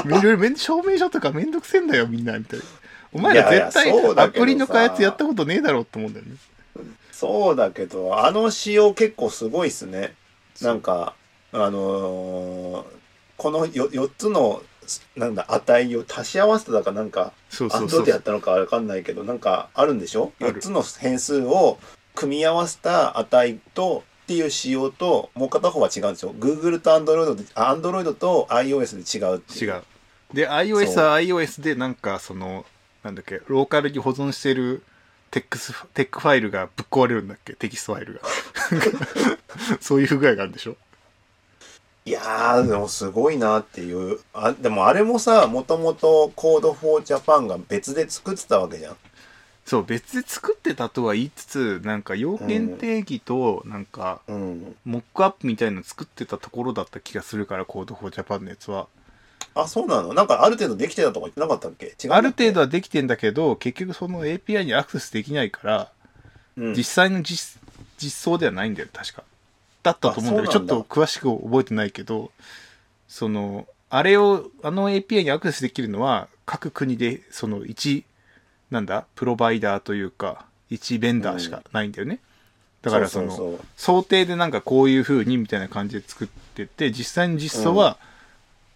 ないろいろ証明書とかめんどくせえんだよみんなみたいなお前ら絶対アプリの開発やったことねえだろうと思うんだよねそうだけどあの仕様結構すごいっすね。なんかあのーこのよ4つのなんだ値を足し合わせただかなんかそうそうそう AND でやったのかわかんないけどなんかあるんでしょ？ある ?4 つの変数を組み合わせた値とっていう仕様ともう片方は違うんですよ。Google と Android であ Android と iOS で違う違う。で iOS は iOS でなんかそのなんだっけローカルに保存してるテックステックファイルがぶっ壊れるんだっけ？テキストファイルが。<laughs> そういう不具合があるんでしょ？いやーでもすごいなっていう。あでもあれもさもともと Code for Japan が別で作ってたわけじゃんそう別で作ってたとは言いつつなんか要件定義となんかうん。モックアップみたいなの作ってたところだった気がするから Code for Japan のやつは。あそうなの？なんかある程度できてたとか言ってなかったっけ違うある程度はできてんだけど結局その API にアクセスできないから、うん。実際の実実装ではないんだよ確か。だったと思うんだけどちょっと詳しく覚えてないけどそのあれをあの API にアクセスできるのは各国でその1なんだ？プロバイダーというか1ベンダーしかないんだよね、だからその想定でなんかこういう風にみたいな感じで作ってて実際の実装は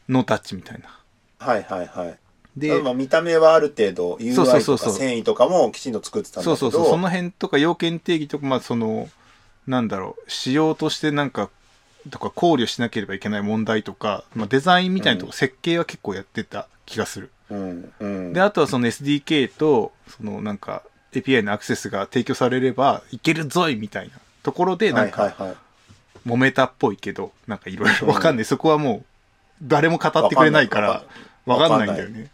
ノータッチみたいな、はいはいはい。でまあ、見た目はある程度 UI とか繊維とかもきちんと作ってたんだけどそうそうそう。その辺とか要件定義とかまあそのなんだろう。仕様としてなんかとか考慮しなければいけない問題とか、まあ、デザインみたいなとこ、うん。設計は結構やってた気がする。うんうん。であとはその SDK とそのなんか API のアクセスが提供されればいけるぞいみたいなところでなんかはいはいはい。揉めたっぽいけどなんかいろいろわかんない、そこはもう誰も語ってくれないからわかんない。んだよね。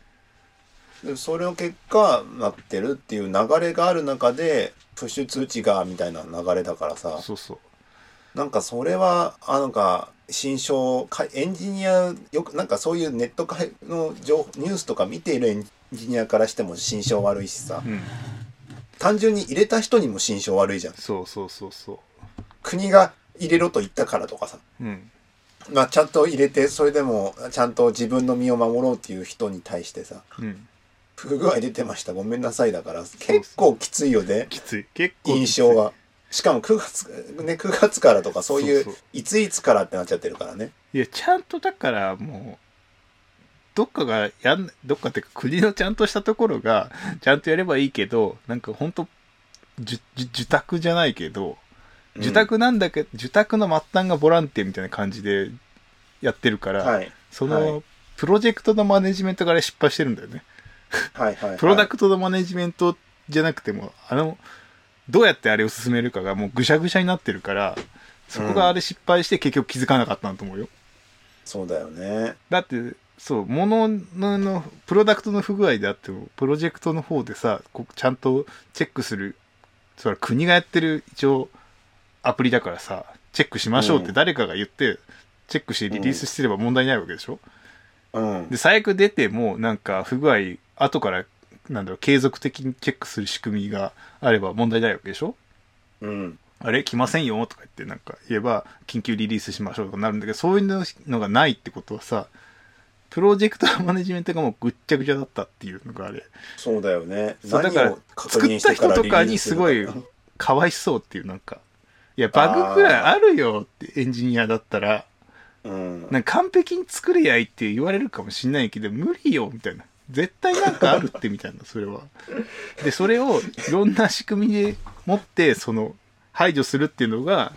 でそれを結果なってるっていう流れがある中でプッシュ通知がみたいな流れだからさ。そうそうなんかそれはあなんか新章かエンジニアよくなんかそういうネット界の情報ニュースとか見ているエンジニアからしても心象悪いしさ。うん。単純に入れた人にも心象悪いじゃん。そうそうそうそ国が入れろと言ったからとかさ。ううん。まあちゃんと入れてそれでもちゃんと自分の身を守ろうっていう人に対してさ。うん。不具合出てました。ごめんなさいだから。結構きついよね。きつい。結構印象はしかも9月ね9月からとかそういういついつからってなっちゃってるからね。いや、ちゃんとだからもう、どっかがやん、どっかっていうか国のちゃんとしたところが、ちゃんとやればいいけど、なんかほんと、受託じゃないけど、受託なんだけど、受託の末端がボランティアみたいな感じでやってるから、はい。そはの、プロジェクトのマネジメントから失敗してるんだよね。はいはいはい。プロダクトのマネジメントじゃなくても、あの、どうやってあれを進めるかがもうぐしゃぐしゃになってるから、そこがあれ失敗して結局気づかなかったんだと思うよ。そうだよね。だってそう物ののプロダクトの不具合であってもプロジェクトの方でさこちゃんとチェックするそれは国がやってる一応アプリだからさチェックしましょうってうん。誰かが言って、チェックしてリリースしてれば問題ないわけでしょ、うん。で最悪出てもなんか不具合後からなんだろう継続的にチェックする仕組みがあれば問題ないわけでしょ？うん。あれ来ませんよとか言ってなんか言えば緊急リリースしましょうとかなるんだけどそういうのがないってことはさプロジェクトマネジメントがもうぐっちゃぐちゃだったっていうのがあれ。そうだよね。そうだから作った人とかにすごいかわいそうっていうなんかいやバグくらいあるよってエンジニアだったらかうん。なんか完璧に作れやいって言われるかもしんないけど無理よみたいな絶対なんかあるってみたいなそれは。でそれをいろんな仕組みで持ってその排除するっていうのが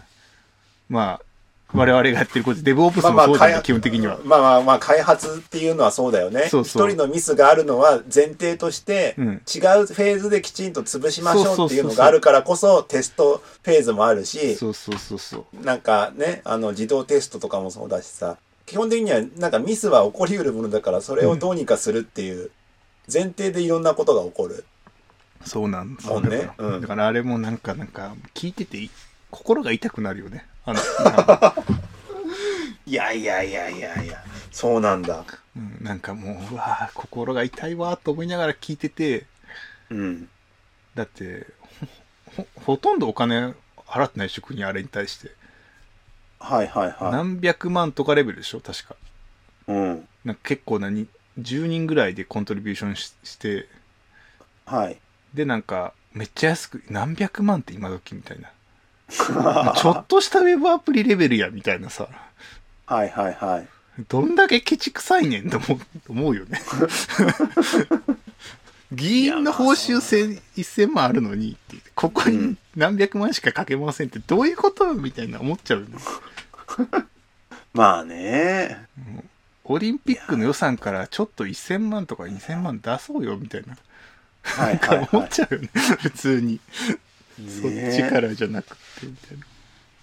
まあ我々がやってることデブオプスもそうなんだ、基本的には。まあまあまあ開発っていうのはそうだよね。一人のミスがあるのは前提として、うん。違うフェーズできちんと潰しましょう。っていうのがあるからこそテストフェーズもあるしそうそうそうそう。なんかねあの自動テストとかもそうだしさ基本的にはなんかミスは起こりうるものだからそれをどうにかするっていう前提でいろんなことが起こる、そうなんですね。だからうん。だからあれもなんかなんか聞いてて心が痛くなるよね。あの <laughs> いやいやいやいやいや。そうなんだ。うんなんかもううわー心が痛いわーと思いながら聞いててうん。だってほとんどお金払ってない職にあれに対して、はいはいは何百万とかレベルでしょ？確か。いうん。なんか結構なに10人ぐらいでコントリビューションしして。はい。でなんかめっちゃ安く何百万って今時みたいな。ちょっとしたウェブアプリレベルやみたいなさ。はいはいはい。どんだけケチくさいねんと思う思うよね <laughs> 議員の報酬千1000万あるのにここにうん。何百万しかかけませんってどういうことみたいな思っちゃうよね <laughs> まあね。オリンピックの予算からちょっと1000万とか2000万出そうよみたいな。はいなんか思はいはっちゃうよね。<laughs> 普通に。い。そっちからじゃなくてみたいな。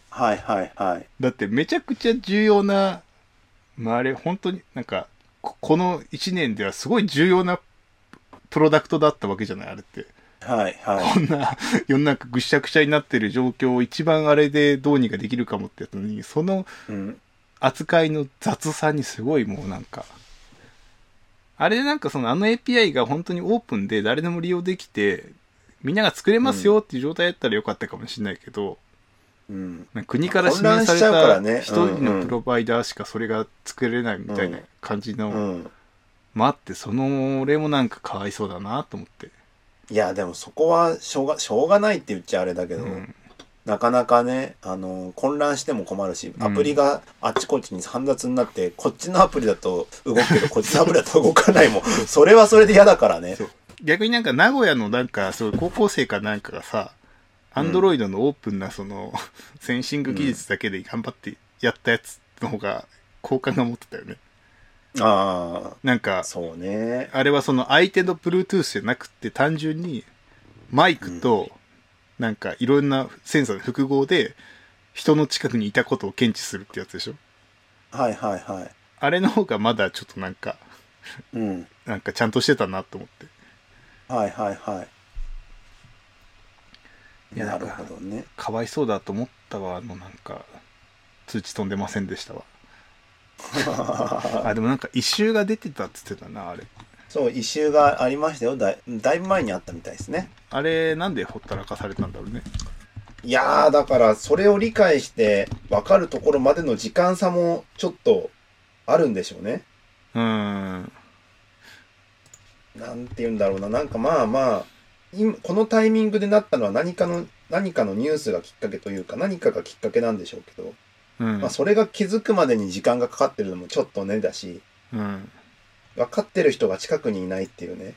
はいはいはい。だってめちゃくちゃ重要な、まあ、あれ本当になんかここの1年ではすごい重要なプロダクトだったわけじゃないあれってはいはい。こんな <laughs> 世の中ぐしゃぐしゃになってる状況を一番あれでどうにかできるかもってやつのにそのうん。扱いの雑さにすごいもうなんかあれでなんかそのあの API が本当にオープンで誰でも利用できてみんなが作れますよっていう状態だったらよかったかもしれないけど、うん。国から指名されたね一人のプロバイダーしかそれが作れないみたいな感じの、うん。まああってその俺もなんかかわいそうだなと思って、いや、でもそこはしょうが、しょうがないって言っちゃあれだけど、うん、なかなかね、あの、混乱しても困るし、うん。アプリがあっちこっちに煩雑になって、こっちのアプリだと動くけど、<laughs> こっちのアプリだと動かないもん、それはそれで嫌だからね。逆になんか名古屋のなんかそう高校生かなんかがさアンドロイドのオープンなその、<laughs> センシング技術だけで頑張ってやったやつの方が好感が持ってたよねあなんかあ、そうね。あれはその相手の Bluetooth じゃなくて単純にマイクとなんかいろんなセンサーの複合で人の近くにいたことを検知するってやつでしょ？はいはいはい。あれの方がまだちょっとなんかうん。なんかちゃんとしてたなと思ってはいはいはい。なるいやなんかほどね。かわいそうだと思ったわあのなんか通知飛んでませんでしたわあでもなんか異臭が出てたっつってたなあれそう、異臭がありましたよ。だいだいぶ前にあったみたいですね。あれなんでほったらかされたんだろうねいやー、だから、それを理解して分かるところまでの時間差もちょっとあるんでしょうね。うーんなんて言うんだろうな。なんかまあまあ、今このタイミングでなったのは何かの、何かのニュースがきっかけというか、何かがきっかけなんでしょうけど、うん。まあそれが気づくまでに時間がかかってるのもちょっとねだし、うん。分かってる人が近くにいないっていうね。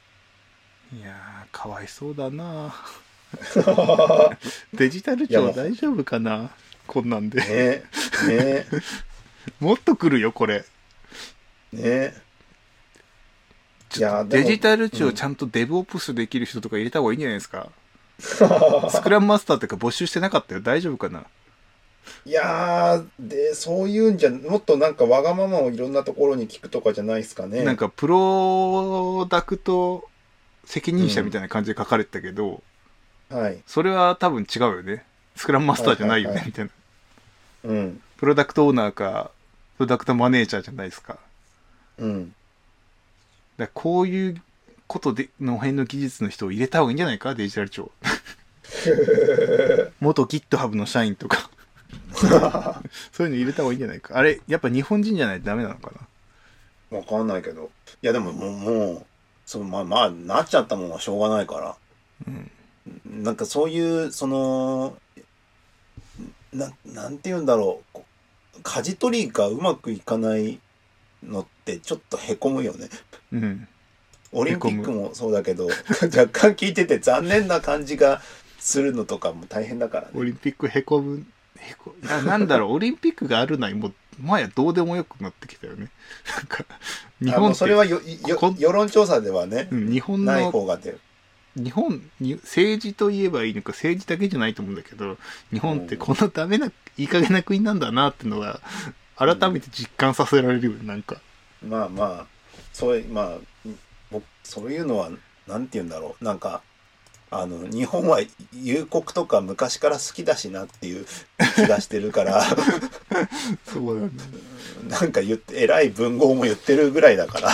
いやーかわいそうだな。<laughs> デジタル庁大丈夫かな？こんなんで。ねね。もっと来るよこれ。ね。いやデジタル庁うん。ちゃんとデブオプスできる人とか入れた方がいいんじゃないですか、<laughs> スクラムマスターとか募集してなかったよ。大丈夫かな？いやー、で、そういうんじゃ、もっとなんかわがままをいろんなところに聞くとかじゃないですかね。なんかプロダクト責任者みたいな感じで書かれてたけど、はい。それは多分違うよねスクラムマスターじゃないよね、みたいなうん。プロダクトオーナーかプロダクトマネージャーじゃないですかうん。だこういうことでの辺の技術の人を入れた方がいいんじゃないかデジタル庁 <laughs> 元 GitHub の社員とかそういうの入れた方がいいんじゃないかあれやっぱ日本人じゃないとダメなのかな？わかんないけど。いや、でももう、もう、そう、まあまあ、なっちゃったもんはしょうがないから。うんなんかそういう、その、な、なんて言うんだろう舵取りがうまくいかないのってちょっとへこむよね。うんオリンピックもそうだけど、<laughs> 若干聞いてて残念な感じがするのとかも大変だからね。オリンピックへこむへこいやなんだろうオリンピックがあるのにもう前はどうでもよくなってきたよねなんか日本それはよよ世論調査ではね、うん日本ないの方が出る。日本に政治といえばいいのか政治だけじゃないと思うんだけど日本ってこんなダメないい加減な国なんだなってのが改めて実感させられるよねなんかまあまあ、そういう、まあ、僕、そういうのは、なんて言うんだろう。なんか、あの、日本は友国とか昔から好きだしなっていう気がしてるから、<laughs> そうだね。なんか言って、偉い文豪も言ってるぐらいだから、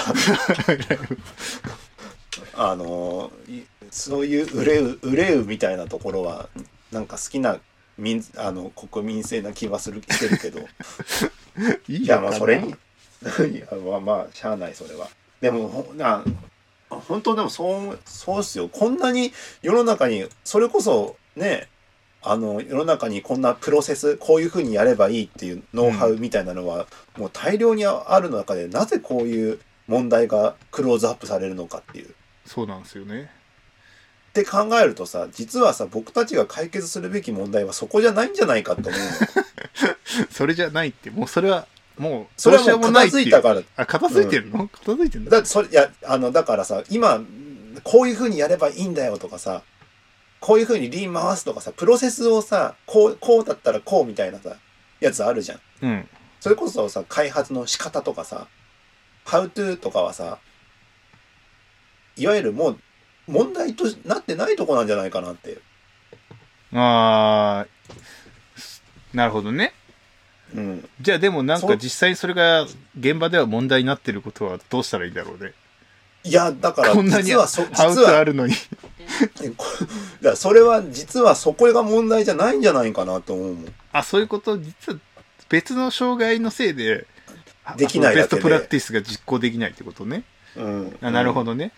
あの、いそういう憂う、憂うみたいなところは、なんか好きな民、あの、国民性な気はする、してるけど、<laughs> いいやまあそれに。<laughs> いやまあまあしゃあないそれは。でもほな本当でもそうそうっすよ。こんなに世の中にそれこそねあの世の中にこんなプロセスこういうふうにやればいいっていうノウハウみたいなのは、もう大量にある中でなぜこういう問題がクローズアップされるのかっていう。そうなんですよね。って考えるとさ実はさ僕たちが解決するべき問題はそこじゃないんじゃないかと思う。の <laughs> それじゃないってもうそれはもうそれはもう片付いたから。あ片付いてるの、片付いてんだだってそれいやあのだからさ今こういう風にやればいいんだよとかさこういう風にリン回すとかさプロセスをさこうこうだったらこうみたいなさやつあるじゃん。うん。それこそさ開発の仕方とかさ How to とかはさいわゆるもう問題となってないとこなんじゃないかなってあーなるほどねうん。じゃあでもなんか実際にそれが現場では問題になってることはどうしたらいいんだろうね。いやだからこんなに実はそ実は。トあるのに。こだそれは実はそこが問題じゃないんじゃないかなと思うあそういうこと実は別の障害のせいでできないベストプラクティスが実行できないってことね。うん。あなるほどね、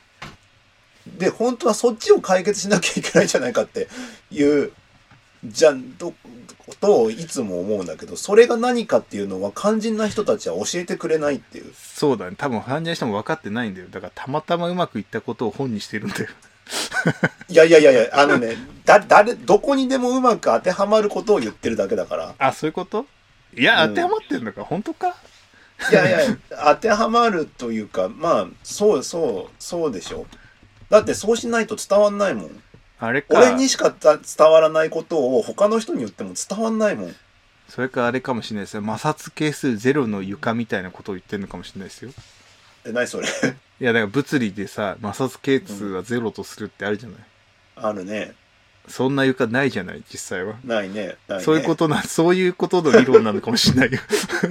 で本当はそっちを解決しなきゃいけないんじゃないかっていうじゃんとことをいつも思うんだけどそれが何かっていうのは肝心な人たちは教えてくれないっていう。そうだね。多分患者の人も分かってないんだよ。だからたまたまうまくいったことを本にしてるんだよ。<laughs> いやいやいやいやあのねだ誰どこにでもうまく当てはまることを言ってるだけだから。あそういうこと？いや、うん。当てはまってるのか。本当か？いやいや当てはまるというかまあそうそうそうでしょ。だってそうしないと伝わんないもんあれか。俺にしかた伝わらないことを他の人に言っても伝わんないもん。それかあれかもしれないですよ。摩擦係数ゼロの床みたいなことを言ってるのかもしれないですよ。え何それ？<laughs> いやだから物理でさ摩擦係数はゼロとするってあるじゃない、あるね。そんな床ないじゃない実際は。ないね。ないね。そういうことな、そういうことの理論なのかもしれないよ。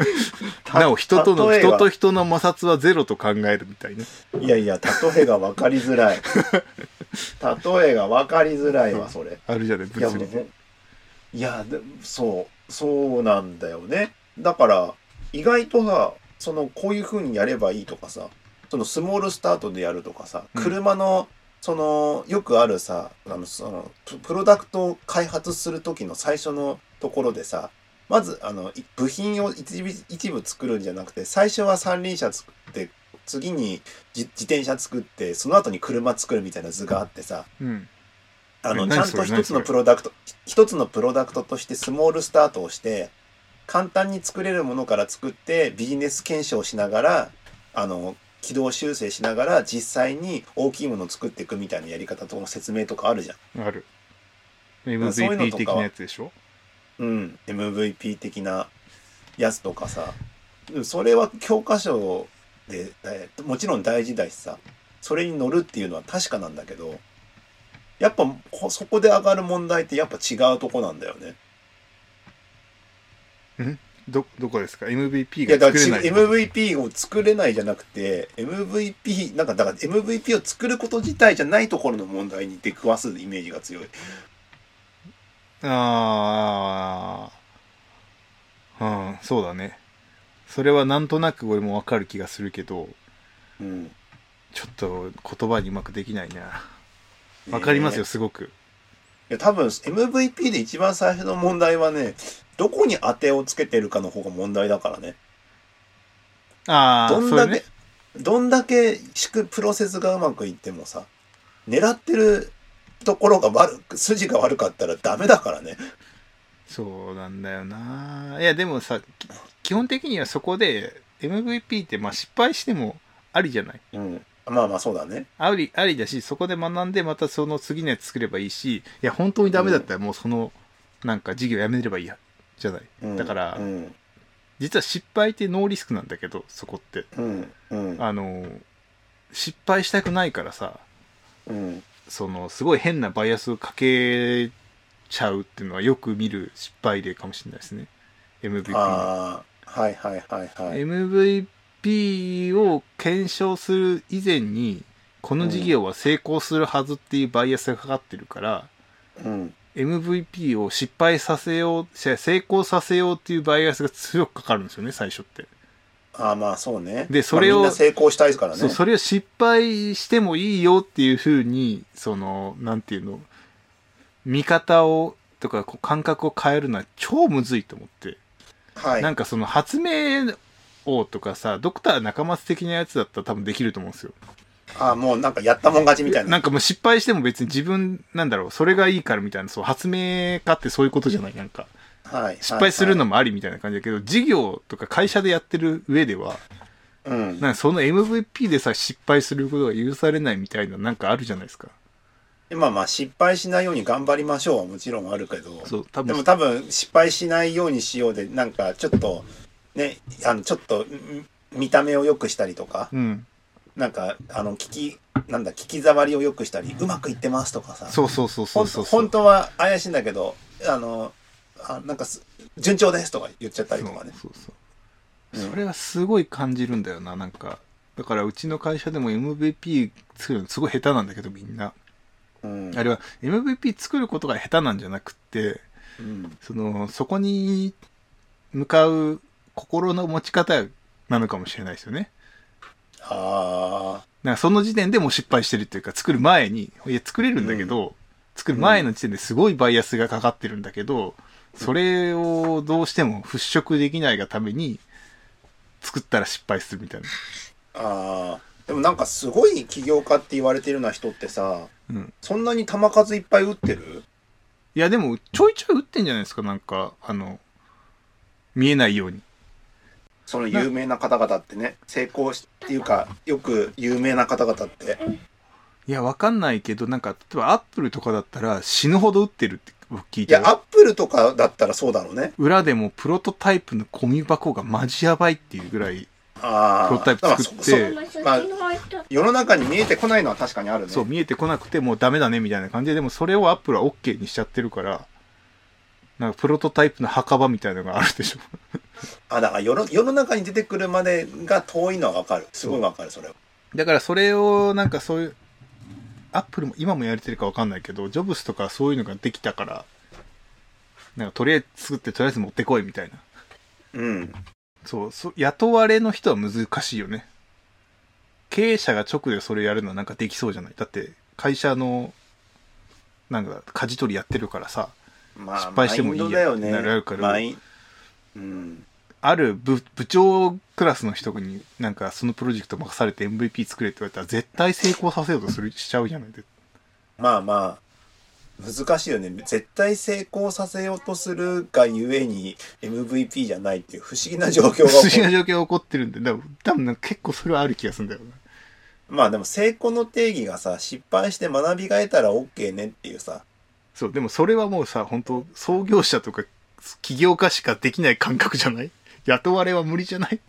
<laughs> なお、人との、例えが人と人の摩擦はゼロと考えるみたいな。いやいや例えが分かりづらい <laughs> 例えが分かりづらいわそれ。<laughs> あるじゃない、物理で。いやでそうそうなんだよね。だから意外とさそのこういう風にやればいいとかさそのスモールスタートでやるとかさうん。車の、そのよくあるさあのそのププロダクトを開発する時の最初のところでさまずあのい部品を一部一部作るんじゃなくて最初は三輪車作って次に自自転車作ってその後に車作るみたいな図があってさうん。あのえちゃんと一つのプロダクト一つのプロダクトとしてスモールスタートをして簡単に作れるものから作ってビジネス検証しながらあの軌道修正しながら実際に大きいものを作っていくみたいなやり方との説明とかあるじゃん。ある。MVP 的なやつでしょ？うん、MVP 的なやつとかさそれは教科書で、えーもちろん大事だしさそれに乗るっていうのは確かなんだけどやっぱこそこで上がる問題ってやっぱ違うとこなんだよね。ど、どこですか ?MVP いやだからが作れない。MVP を作れないじゃなくて MVP なんかだから MVP を作ること自体じゃないところの問題に出くわすイメージが強い。ああ。うん、そうだね。それはなんとなく俺もわかる気がするけど、うん、ちょっと言葉にうまくできないな。わかりますよ、ねすごく。いや多分 MVP で一番最初の問題はねどこに当てをつけてるかの方が問題だからね。ああ、どんだけ、ね。どんだけプロセスがうまくいってもさ狙ってるところが悪く筋が悪かったらダメだからね。そうなんだよな。いや、でもさ、き基本的にはそこで MVP ってまあ失敗してもありじゃない？うん、まあまあそうだね。あり、ありだし、そこで学んでまたその次のやつ作ればいいし、いや、本当にダメだったらもうその、なんか授業やめればいいや、じゃない？うん、だからうん実は失敗ってノーリスクなんだけど、そこって。うんうんあの、失敗したくないからさ、うんその、すごい変なバイアスをかけちゃうっていうのはよく見る失敗例かもしれないですね。MVP はいはいはいはい。MVP を検証する以前にこの事業は成功するはずっていうバイアスがかかってるから、うん、MVP を失敗させようせ成功させようっていうバイアスが強くかかるんですよね最初って、ああまあそうね。でそれをまあみんな成功したいですからね。そうそれを失敗してもいいよっていうふうにそのなんていうの見方をとかこう感覚を変えるのは超むずいと思ってはい。なんかその発明王とかさドクター中松的なやつだったら多分できると思うんですよああもうなんかやったもん勝ちみたいな。なんかもう失敗しても別に自分なんだろうそれがいいからみたいなそう発明家ってそういうことじゃないなんかはい。失敗するのも。もありみたいな感じだけど、事業とか会社でやってる上では、うん。なんかその MVP でさ失敗することが許されないみたいななんかあるじゃないですか。まあまあ失敗しないように頑張りましょうはもちろんあるけど。でも多分失敗しないようにしようで、なんかちょっと、ね、あの、ちょっと、ん見た目を良くしたりとか、うん。なんか、あの、聞き、なんだ、聞き触りを良くしたり、うまくいってますとかさ。そうそうそうそうんそうそう。本当は怪しいんだけど、あの、あなんかす、順調ですとか言っちゃったりとかね。そうそううんそれはすごい感じるんだよな、なんか。だからうちの会社でも MVP 作るのすごい下手なんだけどみんな。うん。あれは MVP 作ることが下手なんじゃなくって、うん。その、そこに向かう心の持ち方なのかもしれないですよね。あなんかその時点でもう失敗してるっていうか、作る前に、いや、作れるんだけど、作る前の時点ですごいバイアスがかかってるんだけど、それをどうしても払拭できないがために、作ったら失敗するみたいな。あ、ああ。でもなんかすごい起業家って言われてるような人ってさ、うん。そんなに球数いっぱい打ってる？いや、でも、ちょいちょい打ってんじゃないですか、なんか、あの、見えないように。その有名な方々ってね、成功しっていうか、よく有名な方々って。いや、わかんないけど、なんか、例えばアップルとかだったら死ぬほど打ってるって僕聞いたいや、アップルとかだったらそうだろうね。裏でもプロトタイプのゴミ箱がマジやばいっていうぐらい、ああ。プロトタイプ作ってまあ世の中に見えてこないのは確かにあるね。そう見えてこなくてもうダメだねみたいな感じで、でもそれをアップルは OK にしちゃってるから、なんかプロトタイプの墓場みたいなのがあるでしょ。<laughs> あ、だから世の世の中に出てくるまでが遠いのはわかる。すごいわかる、それは。だからそれをなんかそういう、アップルも今もやれてるかわかんないけど、ジョブスとかそういうのができたから、なんかとりあえず作ってとりあえず持ってこいみたいな。うん。そう、そ雇われの人は難しいよね。経営者が直でそれやるのはなんかできそうじゃない？だって会社の、なんか舵取りやってるからさ、まあ、失敗してもいいやマインドだよね。なるからマインうん。ある部部長クラスの人になんかそのプロジェクト任されて MVP 作れって言われたら絶対成功させようとするしちゃうじゃない？でまあまあ、難しいよね。絶対成功させようとするがゆえに MVP じゃないっていう不思議な状況が不思議。な状況が起こってるんで、多分結構それはある気がするんだよな。まあでも成功の定義がさ、失敗して学びが得たら OK ねっていうさ。そう、でもそれはもうさ、本当創業者とか起業家しかできない感覚じゃない？雇われは無理じゃない？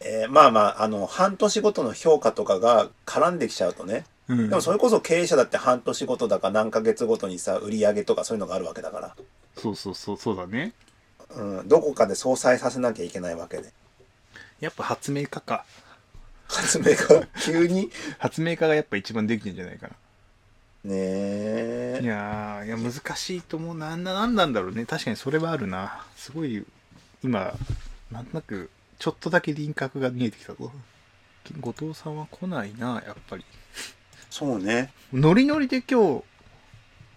えーまあまあ、あの、半年ごとの評価とかが絡んできちゃうとね。うんでもそれこそ経営者だって半年ごとだか何ヶ月ごとにさ、売り上げとかそういうのがあるわけだから。そうそうそう、そうだね。うん、どこかで相殺させなきゃいけないわけで。やっぱ発明家か。発明が <laughs> 急に？発明家がやっぱ一番できてんじゃないかな。ねえ。いやー、いや難しいと思う。なんだ、なんなんだろうね。確かにそれはあるな。すごい、今、なんとなく、ちょっとだけ輪郭が見えてきたぞ。後藤さんは来ないな、やっぱり。そうね。ノリノリで今日、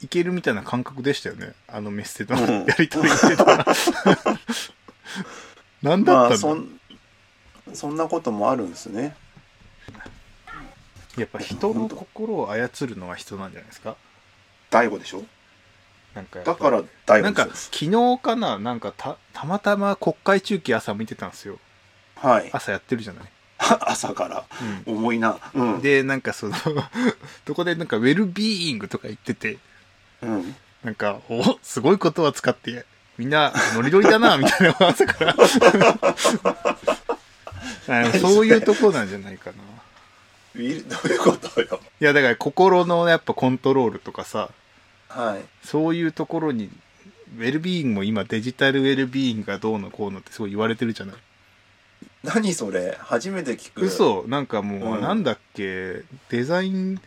いけるみたいな感覚でしたよね。あのメッセージうん。のやりとりしてたら。<laughs> なんだ？まあ、ったの、そん、そんなこともあるんですね。やっぱ人の心を操るのは人なんじゃないですか？大悟でしょ？なんかだから大なんか昨日かな？なんかたたまたま国会中継朝見てたんですよ。ょはい。朝やってるじゃない、<laughs> 朝から。重いな。うん。でなんかその <laughs> どこでなんかウェルビーイングとか言っててうん。なんかおすごいことは使ってみんなノリノリだな <laughs> みたいな朝からそういうとこなんじゃないかなどういうことよ。いやだから心のやっぱコントロールとかさはい。そういうところにウェルビーイングも今デジタルウェルビーイングがどうのこうのってすごい言われてるじゃない何それ？初めて聞く。嘘。なんかもう、うん。なんだっけ？デザイン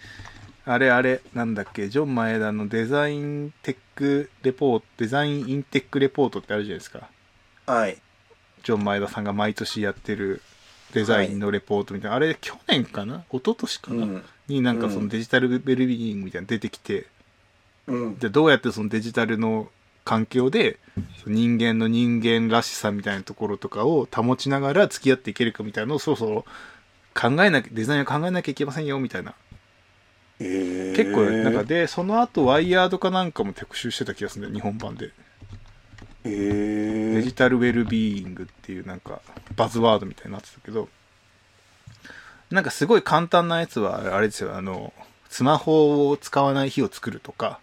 あれあれなんだっけ？ジョン前田のデザインテックレポートデザインインテックレポートってあるじゃないですか。はい。ジョン前田さんが毎年やってるデザインのレポートみたいな、あれ去年かな？一昨年かな、うん。になんかそうん。のデジタルウェルビーイングみたいなの出てきて、うん。でどうやってそのデジタルの環境で人間の人間らしさみたいなところとかを保ちながら付き合っていけるかみたいなのをそろそろ考えなきゃデザインを考えなきゃいけませんよみたいな。へー。結構なんかでその後ワイヤードかなんかも特集してた気がするんだよ日本版で。へえデジタルウェルビーイングっていうなんかバズワードみたいになってたけど、なんかすごい簡単なやつはあれですよ、あの、スマホを使わない日を作るとか、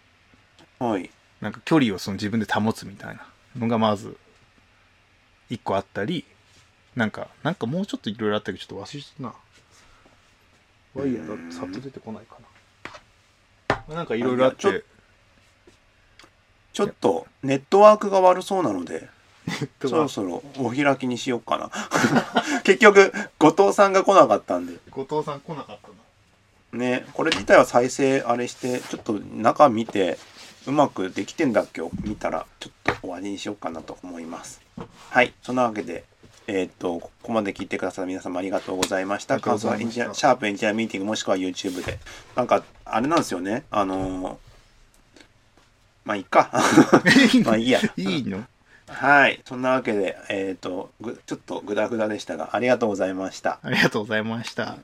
はいなんか距離をその自分で保つみたいなのがまず一個あったり、なんか、なんかもうちょっといろいろあったけどちょっと忘れちゃったな。ワイヤーださっと出てこないかな。なんかいろいろあって、ちょっとネットワークが悪そうなので <laughs> とそろそろお開きにしようかな <laughs> 結局後藤さんが来なかったんで後藤さん来なかったな。ねこれ自体は再生あれしてちょっと中見てうまくできてんだっけ？を見たらちょっと終わりにしようかなと思います。はい。そんなわけでえーっとここまで聞いてくださった皆様ありがとうございました。感想はエンジニアシャープエンジニアミーティングもしくは YouTube で。なんかあれなんですよね？あのーまあいいか。<laughs> まあいいや。いいの？はい。そんなわけでえーっとぐちょっとグダグダでしたがありがとうございました。ありがとうございました。